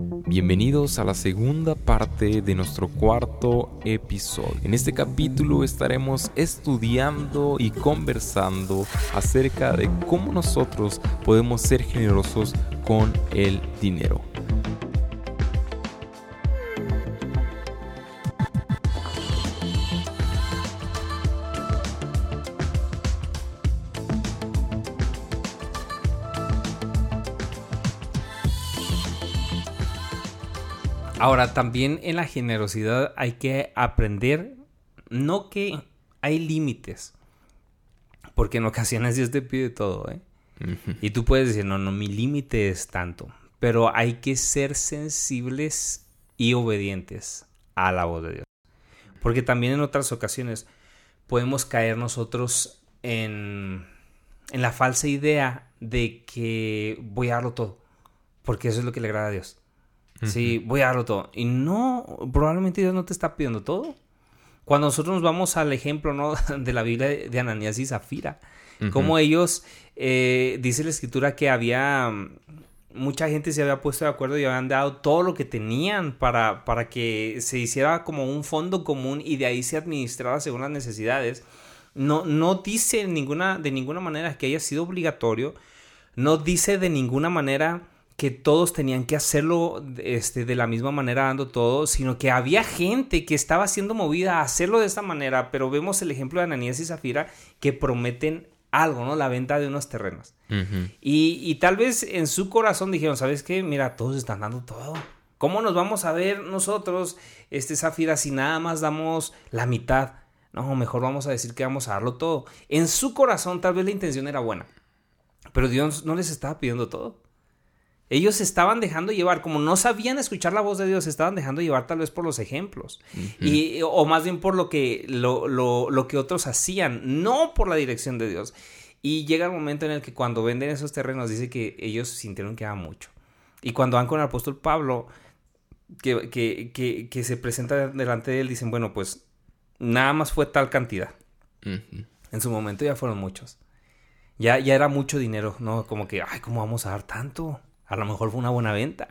Bienvenidos a la segunda parte de nuestro cuarto episodio. En este capítulo estaremos estudiando y conversando acerca de cómo nosotros podemos ser generosos con el dinero. Ahora, también en la generosidad hay que aprender, no que hay límites, porque en ocasiones Dios te pide todo, ¿eh? Y tú puedes decir, no, no, mi límite es tanto, pero hay que ser sensibles y obedientes a la voz de Dios. Porque también en otras ocasiones podemos caer nosotros en, en la falsa idea de que voy a darlo todo, porque eso es lo que le agrada a Dios. Sí, voy a darlo todo. Y no, probablemente Dios no te está pidiendo todo. Cuando nosotros nos vamos al ejemplo ¿no? de la Biblia de Ananías y Zafira, como ellos, eh, dice la escritura que había, mucha gente se había puesto de acuerdo y habían dado todo lo que tenían para, para que se hiciera como un fondo común y de ahí se administrara según las necesidades. No, no dice ninguna, de ninguna manera que haya sido obligatorio, no dice de ninguna manera que todos tenían que hacerlo este, de la misma manera dando todo, sino que había gente que estaba siendo movida a hacerlo de esta manera, pero vemos el ejemplo de Ananías y Zafira que prometen algo, ¿no? La venta de unos terrenos. y, y, tal vez en su corazón dijeron, ¿sabes qué? Mira, todos están dando todo. ¿Cómo nos vamos a ver nosotros, este Zafira, si nada más damos la mitad? No, mejor vamos a decir que vamos a darlo todo. En su corazón tal vez la intención era buena, pero Dios no les estaba pidiendo todo. Ellos se estaban dejando llevar, como no sabían escuchar la voz de Dios, se estaban dejando llevar tal vez por los ejemplos. y, o más bien por lo que, lo, lo, lo, que otros hacían, no por la dirección de Dios. Y llega el momento en el que cuando venden esos terrenos, dice que ellos sintieron que era mucho. Y cuando van con el apóstol Pablo, que, que, que, que se presenta delante de él, dicen, bueno, pues nada más fue tal cantidad. En su momento ya fueron muchos. Ya, ya era mucho dinero, ¿no? Como que, ay, ¿cómo vamos a dar tanto? A lo mejor fue una buena venta.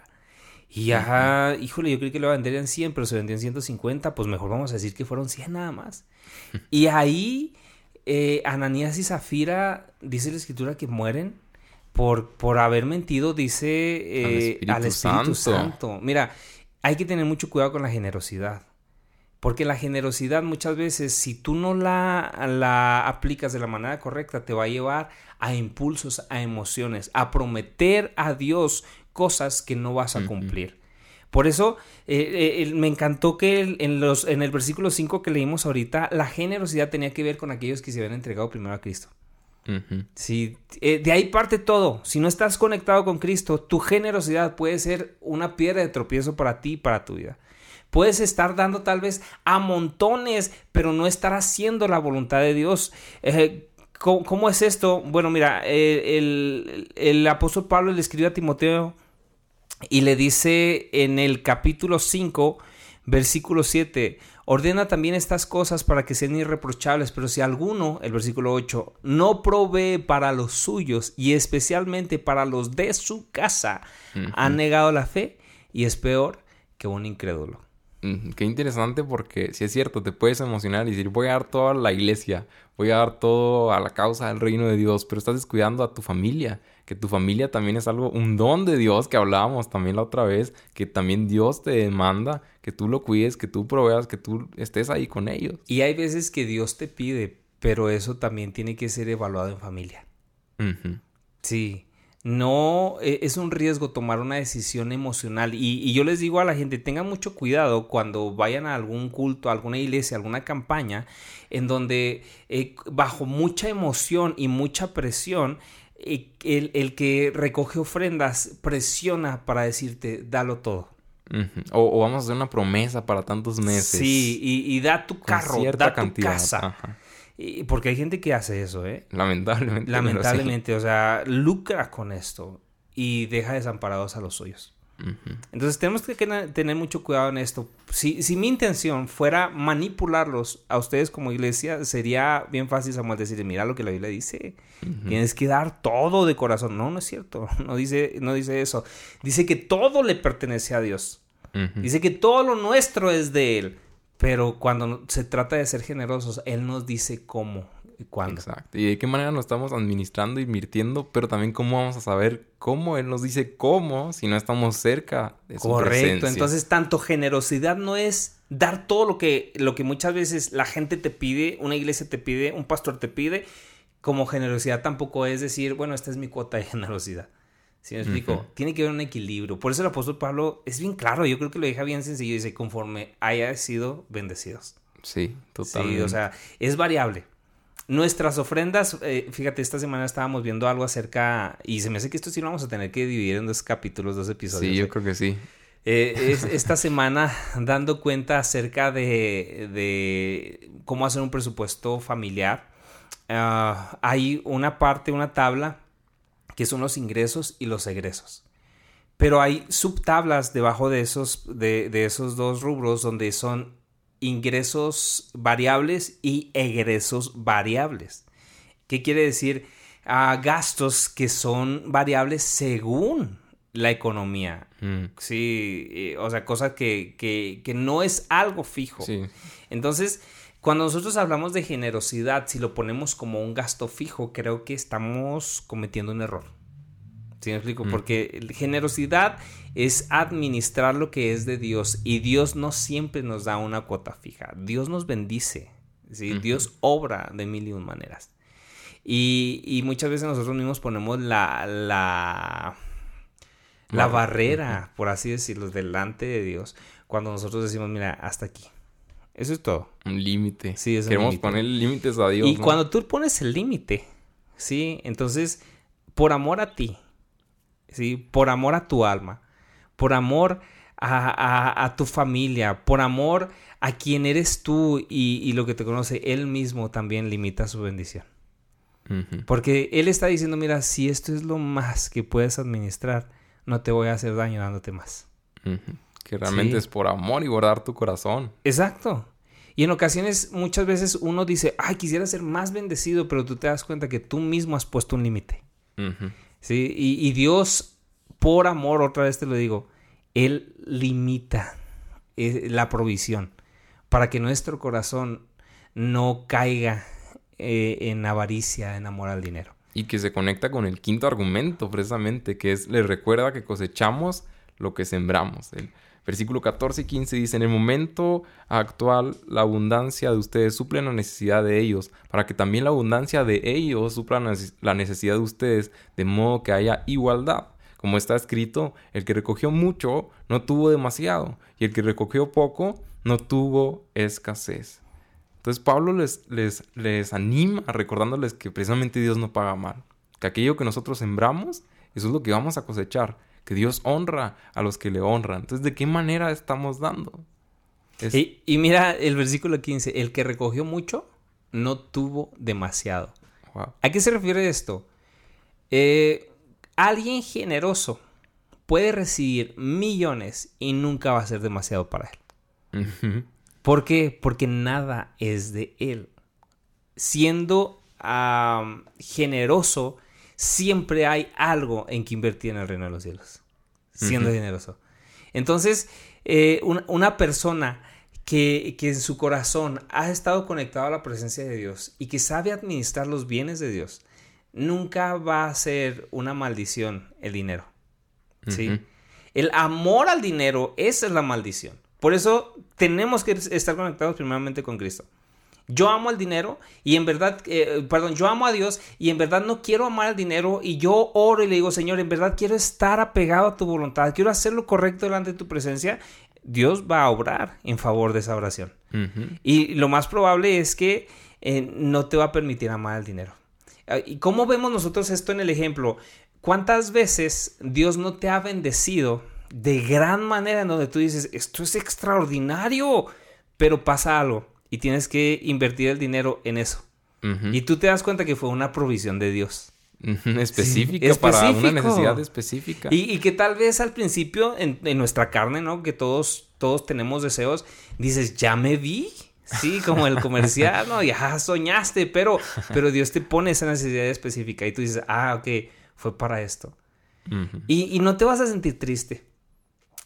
Y ajá, híjole, yo creí que lo venderían 100, pero se vendió en 150, pues mejor vamos a decir que fueron 100 nada más. Y ahí eh, Ananías y Zafira, dice la escritura que mueren por, por haber mentido, dice eh, al Espíritu, Santo. Mira, hay que tener mucho cuidado con la generosidad. Porque la generosidad muchas veces, si tú no la, la aplicas de la manera correcta, te va a llevar a impulsos, a emociones, a prometer a Dios cosas que no vas a cumplir. Por eso eh, eh, me encantó que en, los, en el versículo 5 que leímos ahorita, la generosidad tenía que ver con aquellos que se habían entregado primero a Cristo. Eh, de ahí parte todo. Si no estás conectado con Cristo, tu generosidad puede ser una piedra de tropiezo para ti y para tu vida. Puedes estar dando tal vez a montones, pero no estar haciendo la voluntad de Dios. ¿Cómo, es esto? Bueno, mira, eh, el, apóstol Pablo le escribe a Timoteo y le dice en el capítulo 5, versículo 7, ordena también estas cosas para que sean irreprochables, pero si alguno, el versículo 8, no provee para los suyos y especialmente para los de su casa, ha negado la fe y es peor que un incrédulo. Qué interesante porque si es cierto, te puedes emocionar y decir voy a dar todo a la iglesia, voy a dar todo a la causa del reino de Dios, pero estás descuidando a tu familia, que tu familia también es algo, un don de Dios que hablábamos también la otra vez, que también Dios te demanda que tú lo cuides, que tú proveas, que tú estés ahí con ellos. Y hay veces que Dios te pide, pero eso también tiene que ser evaluado en familia. Sí, no e, es un riesgo tomar una decisión emocional. Y, yo les digo a la gente, tengan mucho cuidado cuando vayan a algún culto, a alguna iglesia, alguna campaña, en donde eh, bajo mucha emoción y mucha presión, eh, el, que recoge ofrendas presiona para decirte, dalo todo. o, vamos a hacer una promesa para tantos meses. Sí, y, da tu carro, da tu casa. Y porque hay gente que hace eso, ¿eh? Lamentablemente. Lamentablemente, o sea, lucra con esto y deja desamparados a los suyos. Entonces tenemos que tener mucho cuidado en esto. Si, si, mi intención fuera manipularlos a ustedes como iglesia, sería bien fácil, Samuel, decir, mira lo que la Biblia dice. Tienes que dar todo de corazón. No, no es cierto. No dice, no dice eso. Dice que todo le pertenece a Dios. Dice que todo lo nuestro es de Él. Pero cuando se trata de ser generosos, Él nos dice cómo y cuándo. Exacto. Y de qué manera nos estamos administrando, invirtiendo, pero también cómo vamos a saber cómo Él nos dice cómo si no estamos cerca de su Correcto. Entonces, tanto generosidad no es dar todo lo que, lo que muchas veces la gente te pide, una iglesia te pide, un pastor te pide, como generosidad tampoco es decir, bueno, esta es mi cuota de generosidad. ¿Sí me explico? Tiene que haber un equilibrio. Por eso el apóstol Pablo es bien claro, yo creo que lo deja bien sencillo. Dice, conforme haya sido bendecidos. Sí, totalmente. Sí, o sea, es variable. Nuestras ofrendas, eh, fíjate, esta semana estábamos viendo algo acerca, y se me hace que esto sí lo vamos a tener que dividir en dos capítulos, dos episodios. Sí, yo ¿eh? creo que sí. Eh, es, esta semana dando cuenta acerca de, de cómo hacer un presupuesto familiar. Ah, hay una parte, una tabla, que son los ingresos y los egresos. Pero hay subtablas debajo de esos, de, de esos dos rubros donde son ingresos variables y egresos variables. ¿Qué quiere decir? a gastos que son variables según la economía. Mm. Sí, eh, o sea, cosa que, que, no es algo fijo. Entonces, cuando nosotros hablamos de generosidad, si lo ponemos como un gasto fijo, creo que estamos cometiendo un error. ¿Sí me explico? Mm. Porque generosidad es administrar lo que es de Dios y Dios no siempre nos da una cuota fija. Dios nos bendice. ¿sí? Dios obra de mil y un maneras. Y, muchas veces nosotros mismos ponemos la, la, la barrera, por así decirlo, delante de Dios. Cuando nosotros decimos, mira, hasta aquí. Eso es todo. Un límite. Sí, es Queremos poner límites a Dios. Y cuando tú pones el límite, ¿sí? Entonces, por amor a ti, ¿sí? Por amor a tu alma, por amor a, tu familia, por amor a quien eres tú y, lo que te conoce, Él mismo también limita su bendición. Porque Él está diciendo, mira, si esto es lo más que puedes administrar, no te voy a hacer daño dándote más. Que realmente es por amor y guardar tu corazón. Exacto. Y en ocasiones, muchas veces uno dice, ay, quisiera ser más bendecido, pero tú te das cuenta que tú mismo has puesto un límite. ¿sí? Y, Dios, por amor, otra vez te lo digo, Él limita eh, la provisión para que nuestro corazón no caiga eh, en avaricia, en amor al dinero. Y que se conecta con el quinto argumento, precisamente, que es, le recuerda que cosechamos lo que sembramos. El versículo 14 y 15 dice, en el momento actual la abundancia de ustedes suple la necesidad de ellos, para que también la abundancia de ellos supla la necesidad de ustedes, de modo que haya igualdad. Como está escrito, el que recogió mucho no tuvo demasiado, y el que recogió poco no tuvo escasez. Entonces Pablo les, les, les anima recordándoles que precisamente Dios no paga mal, que aquello que nosotros sembramos, eso es lo que vamos a cosechar que Dios honra a los que le honran. Entonces, ¿de qué manera estamos dando? Y, mira el versículo 15, el que recogió mucho no tuvo demasiado. ¿A qué se refiere esto? Eh, alguien generoso puede recibir millones y nunca va a ser demasiado para él. ¿Por qué? Porque nada es de él. Siendo generoso, siempre hay algo en que invertir en el reino de los cielos, siendo generoso. Entonces, eh, una, persona que, que, en su corazón ha estado conectado a la presencia de Dios y que sabe administrar los bienes de Dios, nunca va a ser una maldición el dinero. ¿Sí? El amor al dinero, esa es la maldición. Por eso tenemos que estar conectados primeramente con Cristo. Yo amo el dinero y en verdad, eh, perdón, yo amo a Dios y en verdad no quiero amar el dinero y yo oro y le digo, Señor, en verdad quiero estar apegado a tu voluntad, quiero hacer lo correcto delante de tu presencia. Dios va a obrar en favor de esa oración. Y lo más probable es que eh, no te va a permitir amar el dinero. Ah, ¿Y cómo vemos nosotros esto en el ejemplo? ¿Cuántas veces Dios no te ha bendecido de gran manera en donde tú dices, esto es extraordinario, pero pasa algo? Y tienes que invertir el dinero en eso. Y tú te das cuenta que fue una provisión de Dios. específica para una necesidad específica. Y, que tal vez al principio en, nuestra carne, ¿no? Que todos, todos tenemos deseos, dices, ya me vi. Sí, como el comercial, ¿no? Ya soñaste, pero, pero Dios te pone esa necesidad específica y tú dices, ah, ok, fue para esto. y, y no te vas a sentir triste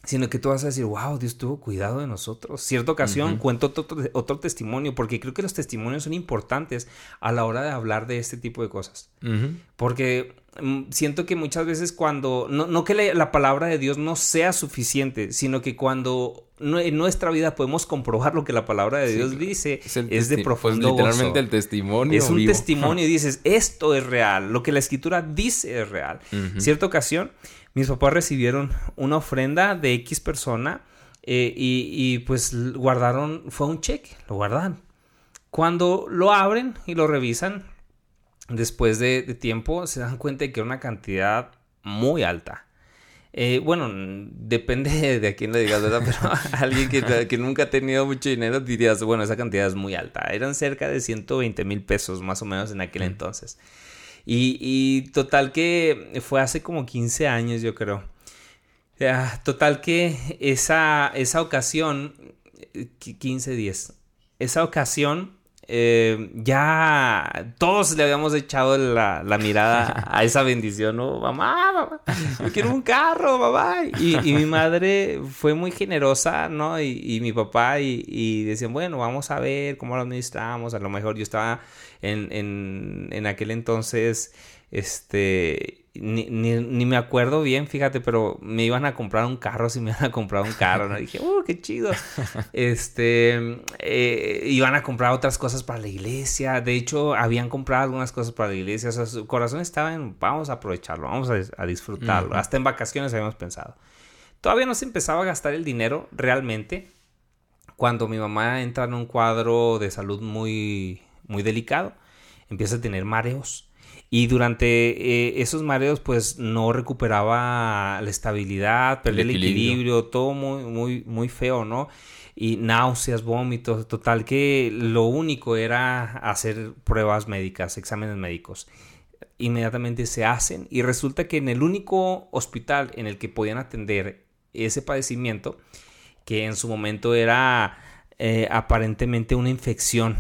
sino que tú vas a decir, wow, Dios tuvo cuidado de nosotros. Cierta ocasión cuento otro, testimonio, porque creo que los testimonios son importantes a la hora de hablar de este tipo de cosas. Porque mm, siento que muchas veces cuando, no, que la, palabra de Dios no sea suficiente, sino que cuando en nuestra vida podemos comprobar lo que la palabra de Dios dice, es, de profundo pues, literalmente el testimonio. Es un testimonio y dices, esto es real, lo que la escritura dice es real. Cierta ocasión mis papás recibieron una ofrenda de X persona eh, y, pues guardaron, fue un cheque, lo guardaron. Cuando lo abren y lo revisan, después de, tiempo, se dan cuenta de que era una cantidad muy alta. Eh, bueno, depende de a quién le digas, ¿verdad? Pero alguien que, que, nunca ha tenido mucho dinero dirías, bueno, esa cantidad es muy alta. Eran cerca de 120 mil pesos más o menos en aquel entonces. Y, total que fue hace como 15 años, yo creo. total que esa, esa ocasión, 15 días, esa ocasión eh, ya todos le habíamos echado la, mirada a esa bendición, ¿no? Mamá, mamá, yo quiero un carro, mamá. Y, mi madre fue muy generosa, ¿no? Y, mi papá, y, y, decían, bueno, vamos a ver cómo lo administramos. A lo mejor yo estaba en, en, en aquel entonces, este, ni, ni, me acuerdo bien, fíjate, pero me iban a comprar un carro si me iban a comprar un carro, ¿no? dije, ¡uh, qué chido! Este, eh, iban a comprar otras cosas para la iglesia. De hecho, habían comprado algunas cosas para la iglesia. O sea, su corazón estaba en, vamos a aprovecharlo, vamos a, disfrutarlo. Hasta en vacaciones habíamos pensado. Todavía no se empezaba a gastar el dinero realmente cuando mi mamá entra en un cuadro de salud muy, muy delicado. Empieza a tener mareos y durante eh, esos mareos, pues no recuperaba la estabilidad, perdía el, equilibrio. todo muy, muy, muy feo, ¿no? Y náuseas, vómitos, total que lo único era hacer pruebas médicas, exámenes médicos. Inmediatamente se hacen y resulta que en el único hospital en el que podían atender ese padecimiento, que en su momento era eh, aparentemente una infección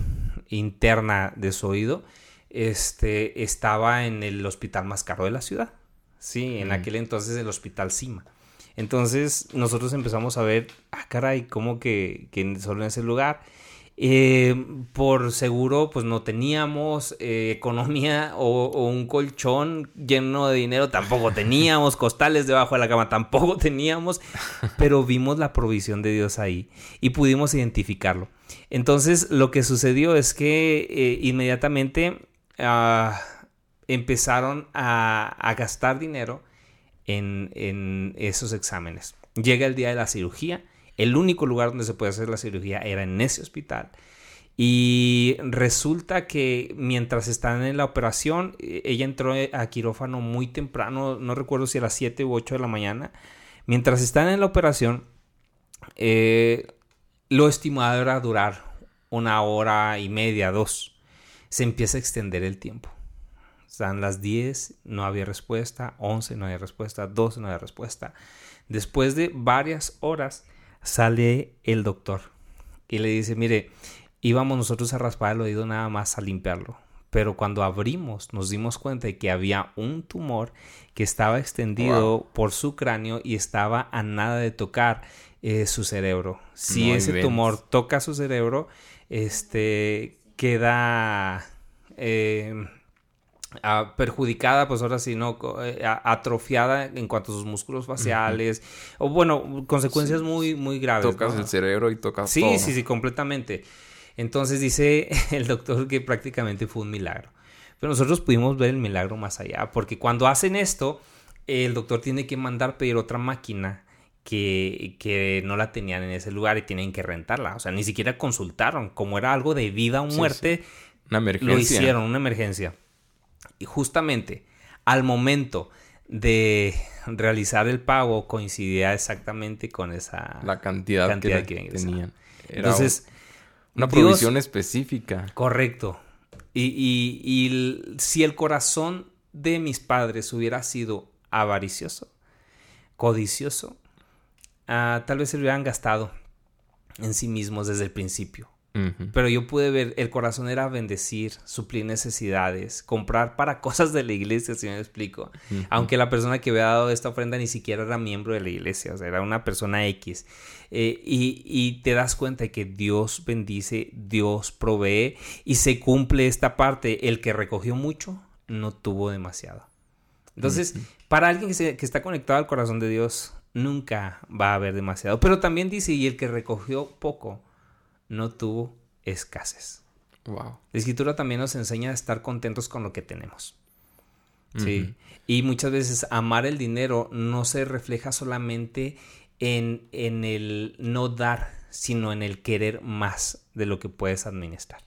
interna de su oído, este, estaba en el hospital más caro de la ciudad. Sí, en aquel entonces el hospital Cima. Entonces nosotros empezamos a ver, ah, caray, ¿cómo que, que solo en ese lugar? Eh, por seguro, pues no teníamos eh, economía o, o, un colchón lleno de dinero, tampoco teníamos, costales debajo de la cama, tampoco teníamos, pero vimos la provisión de Dios ahí y pudimos identificarlo. Entonces, lo que sucedió es que eh, inmediatamente Ah, empezaron a, gastar dinero en, esos exámenes. Llega el día de la cirugía. El único lugar donde se puede hacer la cirugía era en ese hospital. Y resulta que mientras están en la operación, e, ella entró a quirófano muy temprano, no recuerdo si a las 7 u 8 de la mañana. Mientras están en la operación, eh, lo estimado era durar una hora y media, dos se empieza a extender el tiempo. Están las 10, no había respuesta, 11 no había respuesta, 12 no había respuesta. Después de varias horas sale el doctor y le dice, mire, íbamos nosotros a raspar el oído nada más a limpiarlo. Pero cuando abrimos nos dimos cuenta de que había un tumor que estaba extendido por su cráneo y estaba a nada de tocar eh, su cerebro. Si ese tumor toca su cerebro, este queda eh, perjudicada, pues ahora sí, ¿no? Eh, atrofiada en cuanto a sus músculos faciales. O bueno, consecuencias muy, muy graves. Tocas el cerebro y tocas sí, todo. Sí, sí, sí, completamente. Entonces dice el doctor que prácticamente fue un milagro. Pero nosotros pudimos ver el milagro más allá, porque cuando hacen esto, el doctor tiene que mandar pedir otra máquina que, que, no la tenían en ese lugar y tienen que rentarla. O sea, ni siquiera consultaron. Como era algo de vida o muerte, Una emergencia. lo hicieron, una emergencia. Y justamente al momento de realizar el pago coincidía exactamente con esa la cantidad, que, tenían. Entonces, una provisión específica. Correcto. Y, y, y si el corazón de mis padres hubiera sido avaricioso, codicioso, ah, tal vez se lo hubieran gastado en sí mismos desde el principio. Pero yo pude ver, el corazón era bendecir, suplir necesidades, comprar para cosas de la iglesia, si me explico. Aunque la persona que había dado esta ofrenda ni siquiera era miembro de la iglesia, o sea, era una persona X. Eh, y, y, te das cuenta de que Dios bendice, Dios provee y se cumple esta parte. El que recogió mucho no tuvo demasiado. Entonces, para alguien que, que está conectado al corazón de Dios, nunca va a haber demasiado. Pero también dice, y el que recogió poco, no tuvo escasez. Wow. La escritura también nos enseña a estar contentos con lo que tenemos. Sí. Y muchas veces amar el dinero no se refleja solamente en, en, el no dar, sino en el querer más de lo que puedes administrar.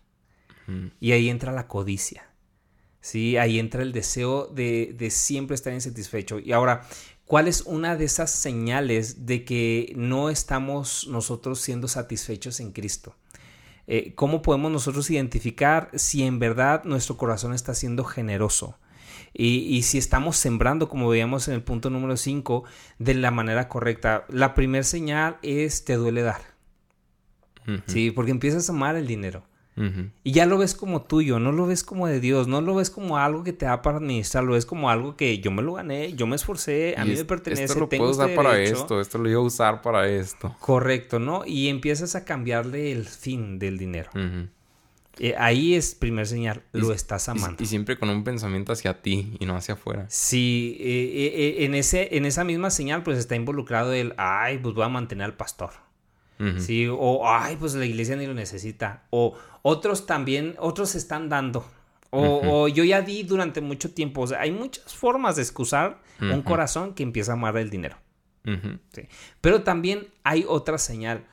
Y ahí entra la codicia. Sí, ahí entra el deseo de, de siempre estar insatisfecho. Y ahora, ¿Cuál es una de esas señales de que no estamos nosotros siendo satisfechos en Cristo? Eh, ¿Cómo podemos nosotros identificar si en verdad nuestro corazón está siendo generoso? Y, si estamos sembrando, como veíamos en el punto número 5, de la manera correcta. La primera señal es te duele dar. Sí, porque empiezas a amar el dinero. Y ya lo ves como tuyo, no lo ves como de Dios, no lo ves como algo que te da para administrar, lo ves como algo que yo me lo gané, yo me esforcé, a mí me pertenece. Esto lo puedo usar este para esto, esto lo iba a usar para esto. Correcto, ¿no? Y empiezas a cambiarle el fin del dinero. Eh, ahí es primer señal, lo estás amando. Y, siempre con un pensamiento hacia ti y no hacia afuera. Sí, eh, eh, en, ese, en esa misma señal pues está involucrado el, ay, pues voy a mantener al pastor. Sí, o ay, pues la iglesia ni lo necesita. O otros también, otros están dando. O, yo ya di durante mucho tiempo. O sea, hay muchas formas de excusar un corazón que empieza a amar el dinero. Pero también hay otra señal.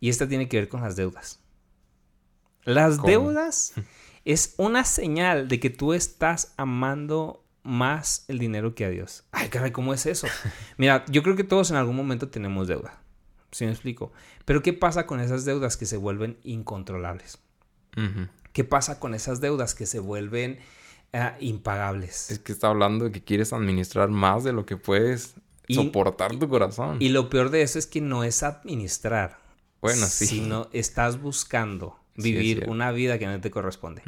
Y esta tiene que ver con las deudas. Las deudas es una señal de que tú estás amando más el dinero que a Dios. Ay, caray, ¿cómo es eso? Mira, yo creo que todos en algún momento tenemos deuda. ¿Sí me explico? Pero ¿qué pasa con esas deudas que se vuelven incontrolables? ¿Qué pasa con esas deudas que se vuelven ah, impagables? Es que está hablando de que quieres administrar más de lo que puedes soportar tu corazón. Y lo peor de eso es que no es administrar. Bueno, sí. Sino estás buscando vivir una vida que no te corresponde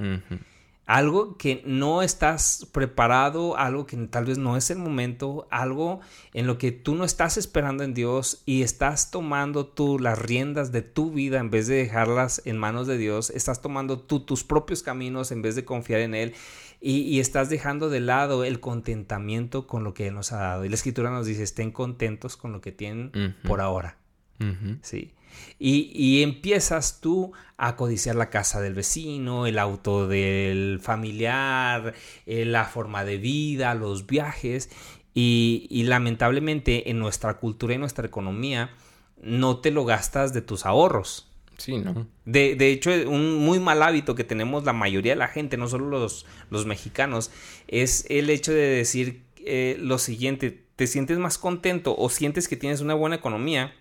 algo que no estás preparado, algo que tal vez no es el momento, algo en lo que tú no estás esperando en Dios y estás tomando tú las riendas de tu vida en vez de dejarlas en manos de Dios, estás tomando tú tus propios caminos en vez de confiar en Él y, estás dejando de lado el contentamiento con lo que Él nos ha dado. Y la escritura nos dice, estén contentos con lo que tienen por ahora. Sí. Y, empiezas tú a codiciar la casa del vecino, el auto del familiar, eh, la forma de vida, los viajes. Y, lamentablemente en nuestra cultura y nuestra economía no te lo gastas de tus ahorros. Sí, ¿no? De, hecho, un muy mal hábito que tenemos la mayoría de la gente, no solo los, los mexicanos, es el hecho de decir eh, lo siguiente, te sientes más contento o sientes que tienes una buena economía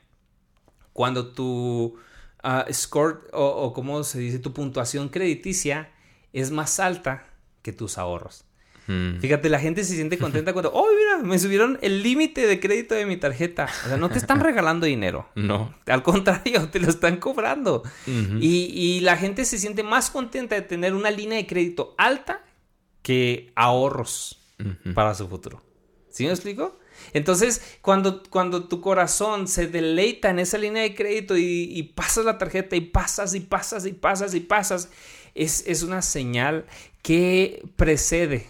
cuando tu ah, score o, como se dice, tu puntuación crediticia es más alta que tus ahorros. Hmm. Fíjate, la gente se siente contenta cuando, oh, mira, me subieron el límite de crédito de mi tarjeta. O sea, no te están regalando dinero. No. Al contrario, te lo están cobrando. y, la gente se siente más contenta de tener una línea de crédito alta que ahorros para su futuro. ¿Sí me explico? Entonces, cuando, cuando tu corazón se deleita en esa línea de crédito y, pasas la tarjeta y pasas y pasas y pasas y pasas, es, una señal que precede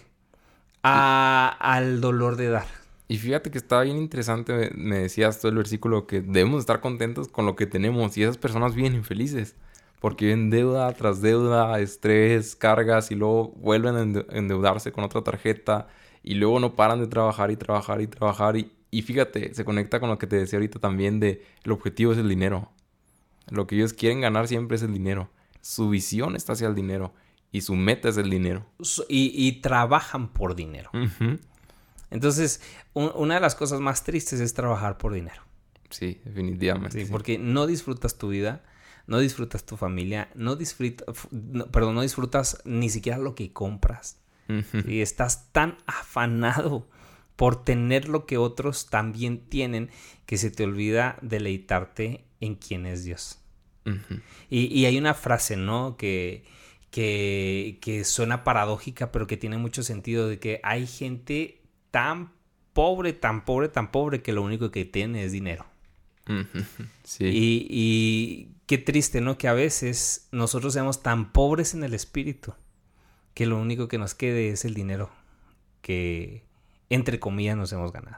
al dolor de dar. Y fíjate que estaba bien interesante, me decías todo el versículo que debemos estar contentos con lo que tenemos y esas personas viven infelices porque viven deuda tras deuda, estrés, cargas y luego vuelven a endeudarse con otra tarjeta y luego no paran de trabajar y trabajar y trabajar. Y, y fíjate, se conecta con lo que te decía ahorita también de el objetivo es el dinero. Lo que ellos quieren ganar siempre es el dinero. Su visión está hacia el dinero y su meta es el dinero. Y, trabajan por dinero. Entonces, una de las cosas más tristes es trabajar por dinero. Sí, definitivamente. Sí, porque no disfrutas tu vida, no disfrutas tu familia, no disfrutas, perdón, no disfrutas ni siquiera lo que compras. Y estás tan afanado por tener lo que otros también tienen que se te olvida deleitarte en quién es Dios. y, hay una frase, ¿no? Que, que, que suena paradójica, pero que tiene mucho sentido, de que hay gente tan pobre, tan pobre, tan pobre que lo único que tiene es dinero. Sí. Y, y, qué triste, ¿no? Que a veces nosotros seamos tan pobres en el espíritu que lo único que nos quede es el dinero que, entre comillas, nos hemos ganado.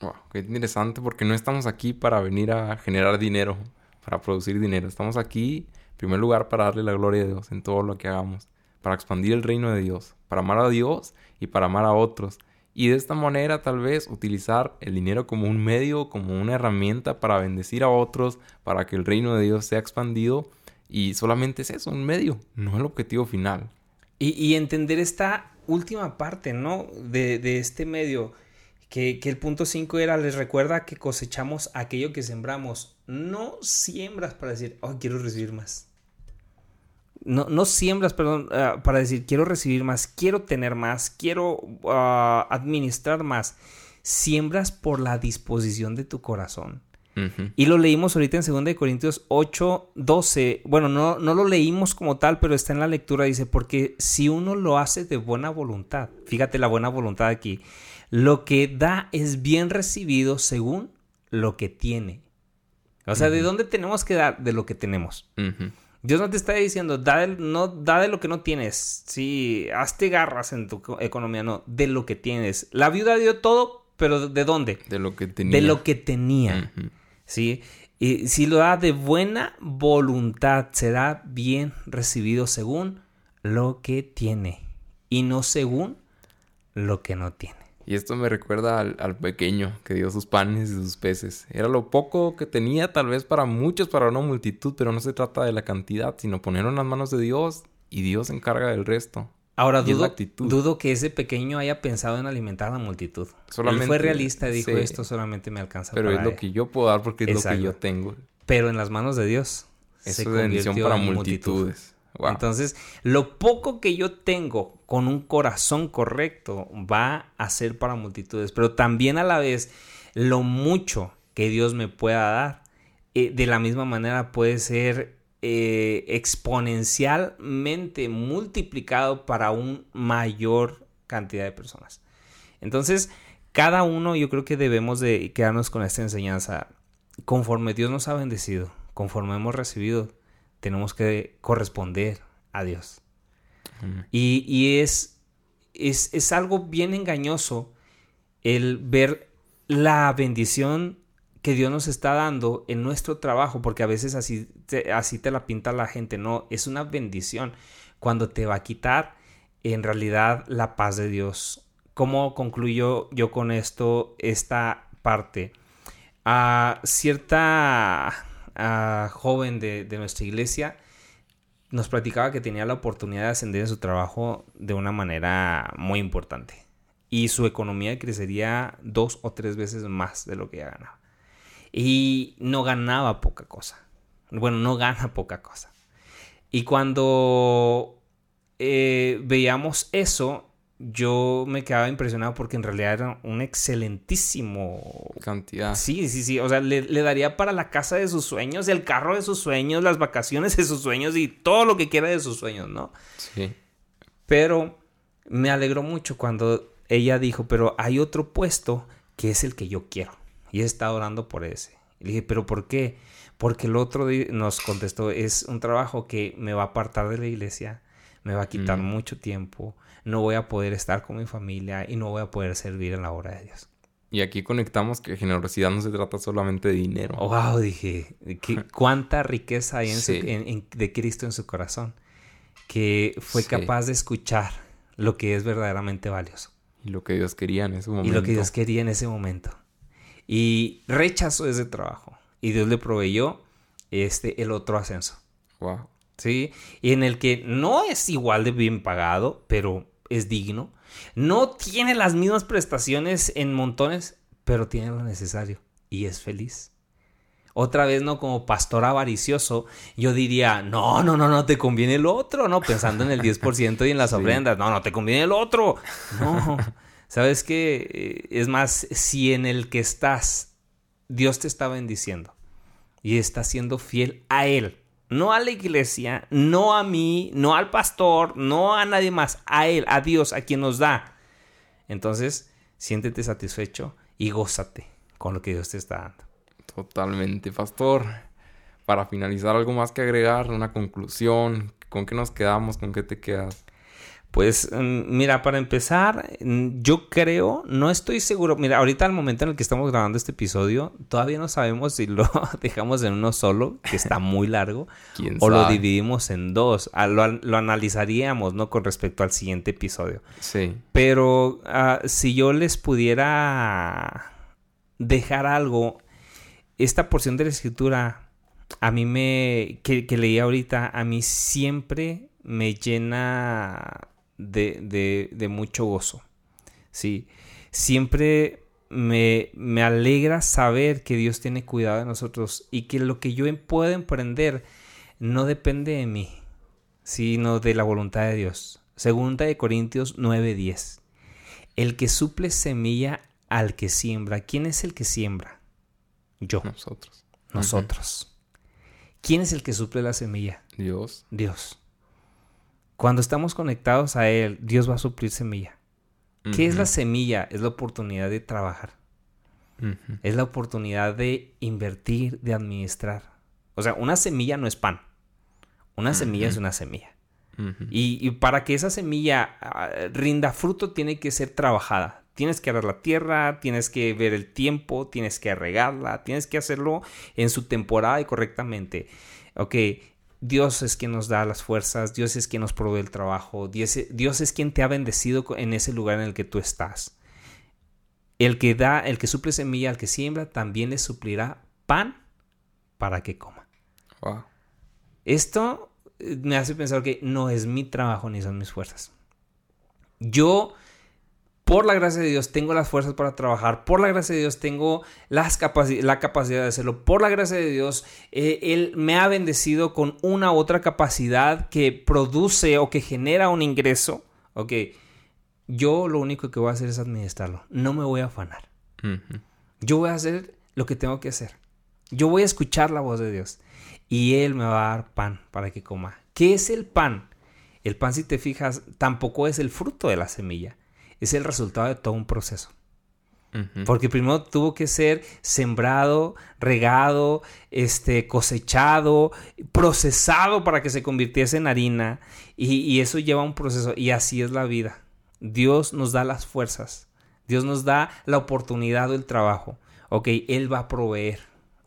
Wow, qué interesante porque no estamos aquí para venir a generar dinero, para producir dinero. Estamos aquí, en primer lugar, para darle la gloria a Dios en todo lo que hagamos, para expandir el reino de Dios, para amar a Dios y para amar a otros. Y de esta manera tal vez utilizar el dinero como un medio, como una herramienta para bendecir a otros, para que el reino de Dios sea expandido. Y solamente es eso, un medio, no el objetivo final. Y, entender esta última parte, ¿no? De, este medio, que, el punto 5 era, les recuerda que cosechamos aquello que sembramos. No siembras para decir, oh, quiero recibir más. No, no siembras, perdón, ah, para decir, quiero recibir más, quiero tener más, quiero ah, administrar más. Siembras por la disposición de tu corazón. Y lo leímos ahorita en 2 Corintios 8, 12. Bueno, no, no lo leímos como tal, pero está en la lectura. Dice, porque si uno lo hace de buena voluntad, fíjate la buena voluntad aquí, lo que da es bien recibido según lo que tiene. O sea, ¿de dónde tenemos que dar? De lo que tenemos. Dios no te está diciendo, da de, no, da de lo que no tienes. Sí, hazte garras en tu economía, no, de lo que tienes. La viuda dio todo, pero ¿de dónde? De lo que tenía. De lo que tenía. ¿Sí? Y si lo da de buena voluntad, será bien recibido según lo que tiene y no según lo que no tiene. Y esto me recuerda al, pequeño que dio sus panes y sus peces. Era lo poco que tenía, tal vez para muchos, para una multitud, pero no se trata de la cantidad, sino ponerlo en las manos de Dios y Dios se encarga del resto. Ahora dudo, dudo que ese pequeño haya pensado en alimentar a la multitud. Solamente, Él fue realista y dijo esto solamente me alcanza Pero es lo que yo puedo dar porque es lo que yo tengo. Pero en las manos de Dios. Eso es bendición para multitudes. Entonces, lo poco que yo tengo con un corazón correcto va a ser para multitudes. Pero también a la vez, lo mucho que Dios me pueda dar, eh, de la misma manera puede ser eh, exponencialmente multiplicado para una mayor cantidad de personas. Entonces, cada uno yo creo que debemos de quedarnos con esta enseñanza. Conforme Dios nos ha bendecido, conforme hemos recibido, tenemos que corresponder a Dios. Y, es, es, es algo bien engañoso el ver la bendición que Dios nos está dando en nuestro trabajo, porque a veces así te, así te la pinta la gente, no, es una bendición cuando te va a quitar en realidad la paz de Dios. ¿Cómo concluyo yo con esto esta parte? A cierta joven de, de nuestra iglesia nos platicaba que tenía la oportunidad de ascender en su trabajo de una manera muy importante y su economía crecería dos o tres veces más de lo que ya ganaba y no ganaba poca cosa. Bueno, no gana poca cosa. Y cuando eh, veíamos eso, yo me quedaba impresionado porque en realidad era un excelentísimo... Cantidad. Sí, sí, sí. O sea, le, le, daría para la casa de sus sueños, el carro de sus sueños, las vacaciones de sus sueños y todo lo que quiera de sus sueños, ¿no? Sí. Pero me alegró mucho cuando ella dijo, pero hay otro puesto que es el que yo quiero. Y está orando por ese. Y le dije, ¿pero por qué? Porque el otro nos contestó, es un trabajo que me va a apartar de la iglesia, me va a quitar mm. mucho tiempo, no voy a poder estar con mi familia y no voy a poder servir en la obra de Dios. Y aquí conectamos que generosidad no se trata solamente de dinero. wow, dije, cuánta riqueza hay en de Cristo en su corazón, que fue capaz de escuchar lo que es verdaderamente valioso. Y lo que Dios quería en ese momento. Y lo que Dios quería en ese momento y rechazó ese trabajo. Y Dios le proveyó este, el otro ascenso. Wow. ¿Sí? Y en el que no es igual de bien pagado, pero es digno. No tiene las mismas prestaciones en montones, pero tiene lo necesario. Y es feliz. Otra vez, ¿no? Como pastor avaricioso, yo diría, no, no, no, no, te conviene el otro, ¿no? Pensando en el 10% y en las ofrendas, no, no, te conviene el otro. No, ¿sabes qué? Es más, si en el que estás, Dios te está bendiciendo y estás siendo fiel a Él, no a la iglesia, no a mí, no al pastor, no a nadie más, a Él, a Dios, a quien nos da. Entonces, siéntete satisfecho y gózate con lo que Dios te está dando. Totalmente, pastor. Para finalizar, algo más que agregar, una conclusión, ¿con qué nos quedamos? ¿Con qué te quedas? Pues mm, mira, para empezar, mm, yo creo, no estoy seguro, mira, ahorita al momento en el que estamos grabando este episodio, todavía no sabemos si lo dejamos en uno solo, que está muy largo, o lo dividimos en dos. Ah, lo, lo, analizaríamos, ¿no? Con respecto al siguiente episodio. Sí. Pero uh, si yo les pudiera dejar algo, esta porción de la escritura, a mí me, que, que leí ahorita, a mí siempre me llena de, de, mucho gozo. Sí, siempre me, me, alegra saber que Dios tiene cuidado de nosotros y que lo que yo puedo emprender no depende de mí, sino de la voluntad de Dios. Segunda de Corintios 9:10. El que suple semilla al que siembra. ¿Quién es el que siembra? Yo. Nosotros. Nosotros. ¿Quién es el que suple la semilla? Dios. Dios. Cuando estamos conectados a Él, Dios va a suplir semilla. ¿Qué es la semilla? Es la oportunidad de trabajar. Es la oportunidad de invertir, de administrar. O sea, una semilla no es pan. Una semilla es una semilla. y, para que esa semilla ah, rinda fruto tiene que ser trabajada. Tienes que arar la tierra, tienes que ver el tiempo, tienes que regarla, tienes que hacerlo en su temporada y correctamente. Ok, Dios es quien nos da las fuerzas, Dios es quien nos provee el trabajo, Dios, es quien te ha bendecido en ese lugar en el que tú estás. El que da, el que suple semilla al que siembra, también le suplirá pan para que coma. Esto eh, me hace pensar que no es mi trabajo ni son mis fuerzas. Yo por la gracia de Dios tengo las fuerzas para trabajar, por la gracia de Dios tengo las la capacidad de hacerlo, por la gracia de Dios eh, Él me ha bendecido con una u otra capacidad que produce o que genera un ingreso. Ok, yo lo único que voy a hacer es administrarlo, no me voy a afanar. Yo voy a hacer lo que tengo que hacer. Yo voy a escuchar la voz de Dios y Él me va a dar pan para que coma. ¿Qué es el pan? El pan, si te fijas, tampoco es el fruto de la semilla es el resultado de todo un proceso. Porque primero tuvo que ser sembrado, regado, este, cosechado, procesado para que se convirtiese en harina. Y, eso lleva un proceso. Y así es la vida. Dios nos da las fuerzas. Dios nos da la oportunidad del trabajo. Ok, Él va a proveer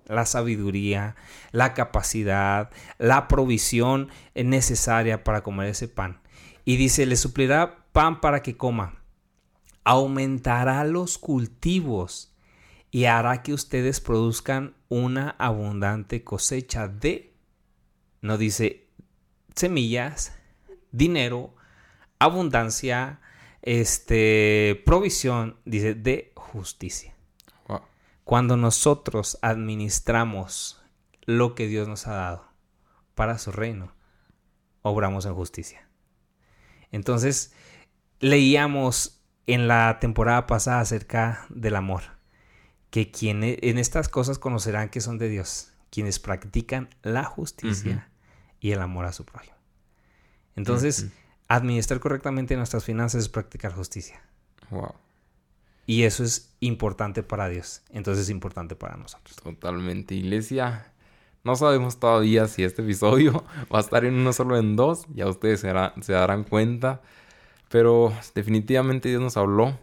la sabiduría, la capacidad, la provisión necesaria para comer ese pan. Y dice, le suplirá pan para que coma aumentará los cultivos y hará que ustedes produzcan una abundante cosecha de, no dice semillas, dinero, abundancia, este, provisión, dice de justicia. Cuando nosotros administramos lo que Dios nos ha dado para su reino, obramos en justicia. Entonces, leíamos en la temporada pasada acerca del amor, que quienes en estas cosas conocerán que son de Dios, quienes practican la justicia y el amor a su prójimo. Entonces, administrar correctamente nuestras finanzas es practicar justicia. Wow. Y eso es importante para Dios. Entonces es importante para nosotros. Totalmente. Iglesia, no sabemos todavía si este episodio va a estar en uno solo en dos. Ya ustedes se darán cuenta. Pero definitivamente Dios nos habló.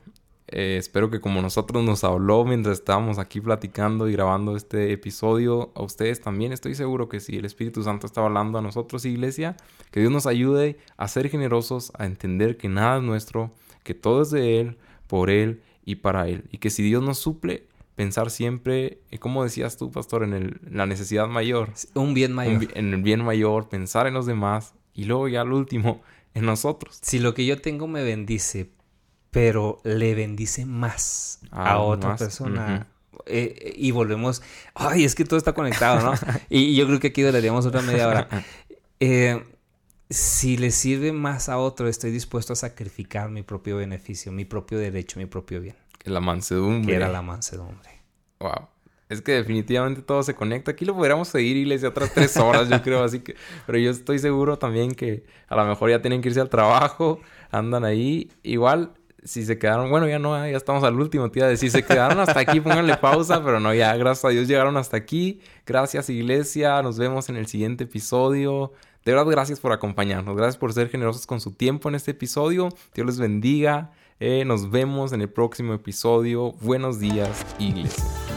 Eh, espero que como nosotros nos habló mientras estábamos aquí platicando y grabando este episodio, a ustedes también estoy seguro que si el Espíritu Santo estaba hablando a nosotros, iglesia, que Dios nos ayude a ser generosos, a entender que nada es nuestro, que todo es de Él, por Él y para Él. Y que si Dios nos suple, pensar siempre, eh, como decías tú, pastor, en, el, la necesidad mayor. Un bien mayor. en el bien mayor, pensar en los demás. Y luego ya al último, en nosotros. Si lo que yo tengo me bendice, pero le bendice más a otra persona, eh, y volvemos, ay, es que todo está conectado, ¿no? y, yo creo que aquí duraríamos otra media hora. Eh, si le sirve más a otro, estoy dispuesto a sacrificar mi propio beneficio, mi propio derecho, mi propio bien. La mansedumbre. Que era la mansedumbre. Wow. Es que definitivamente todo se conecta. Aquí lo podríamos seguir y les otras tres horas, yo creo. Así que, pero yo estoy seguro también que a lo mejor ya tienen que irse al trabajo, andan ahí. Igual, si se quedaron, bueno, ya no, ya estamos al último, tía. Si se quedaron hasta aquí, pónganle pausa, pero no, ya, gracias a Dios llegaron hasta aquí. Gracias, iglesia. Nos vemos en el siguiente episodio. De verdad, gracias por acompañarnos. Gracias por ser generosos con su tiempo en este episodio. Dios les bendiga. Eh, nos vemos en el próximo episodio. Buenos días, iglesia.